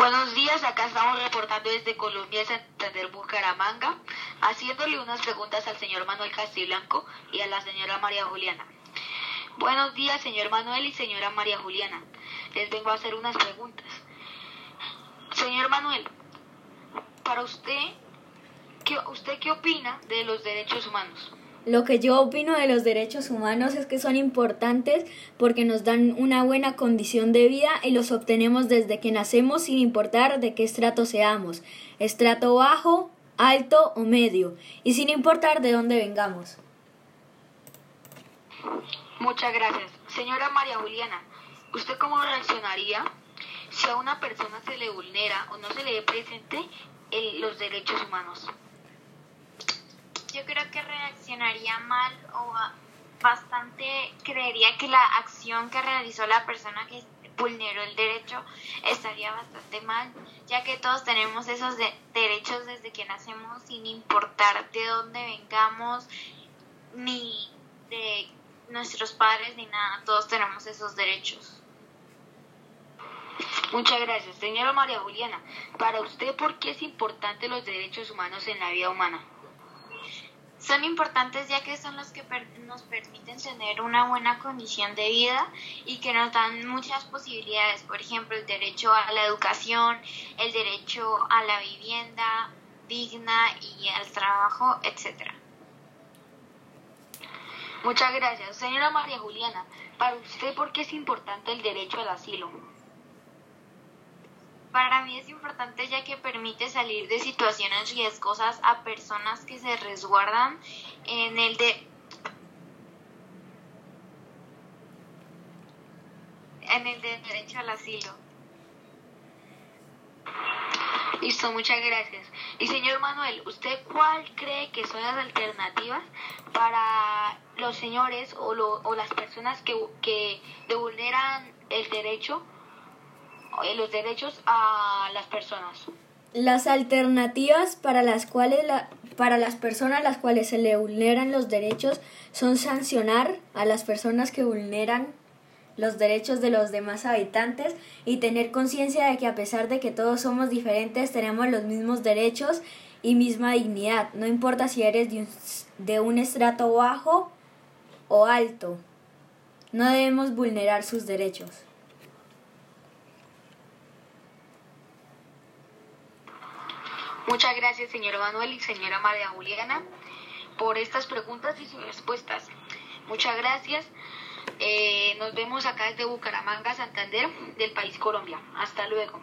Buenos días, acá estamos reportando desde Colombia, Santander, Bucaramanga, haciéndole unas preguntas al señor Manuel Castiblanco y a la señora María Juliana. Buenos días, señor Manuel y señora María Juliana. Les vengo a hacer unas preguntas. Señor Manuel, para usted, ¿qué, ¿usted qué opina de los derechos humanos? Lo que yo opino de los derechos humanos es que son importantes porque nos dan una buena condición de vida y los obtenemos desde que nacemos sin importar de qué estrato seamos, estrato bajo, alto o medio, y sin importar de dónde vengamos. Muchas gracias. Señora María Juliana, ¿usted cómo reaccionaría si a una persona se le vulnera o no se le presente los derechos humanos? Yo creo que reaccionaría mal o bastante creería que la acción que realizó la persona que vulneró el derecho estaría bastante mal, ya que todos tenemos esos derechos desde que nacemos sin importar de dónde vengamos, ni de nuestros padres, ni nada, todos tenemos esos derechos. Muchas gracias. Señora María Juliana, para usted, ¿por qué es importante los derechos humanos en la vida humana? Son importantes ya que son los que nos permiten tener una buena condición de vida y que nos dan muchas posibilidades, por ejemplo, el derecho a la educación, el derecho a la vivienda digna y al trabajo, etcétera. Muchas gracias. Señora María Juliana, para usted, ¿por qué es importante el derecho al asilo? Para mí es importante ya que permite salir de situaciones riesgosas a personas que se resguardan en el de en el de derecho al asilo. Listo, muchas gracias. Y señor Manuel, ¿usted cuál cree que son las alternativas para los señores o, o las personas que, que vulneran el derecho los derechos a las personas. Las alternativas para las cuales para las personas a las cuales se le vulneran los derechos son sancionar a las personas que vulneran los derechos de los demás habitantes y tener conciencia de que a pesar de que todos somos diferentes tenemos los mismos derechos y misma dignidad, no importa si eres de un, de un estrato bajo o alto. No debemos vulnerar sus derechos. Muchas gracias, señor Manuel y señora María Juliana, por estas preguntas y sus respuestas. Muchas gracias. Eh, nos vemos acá desde Bucaramanga, Santander, del país Colombia. Hasta luego.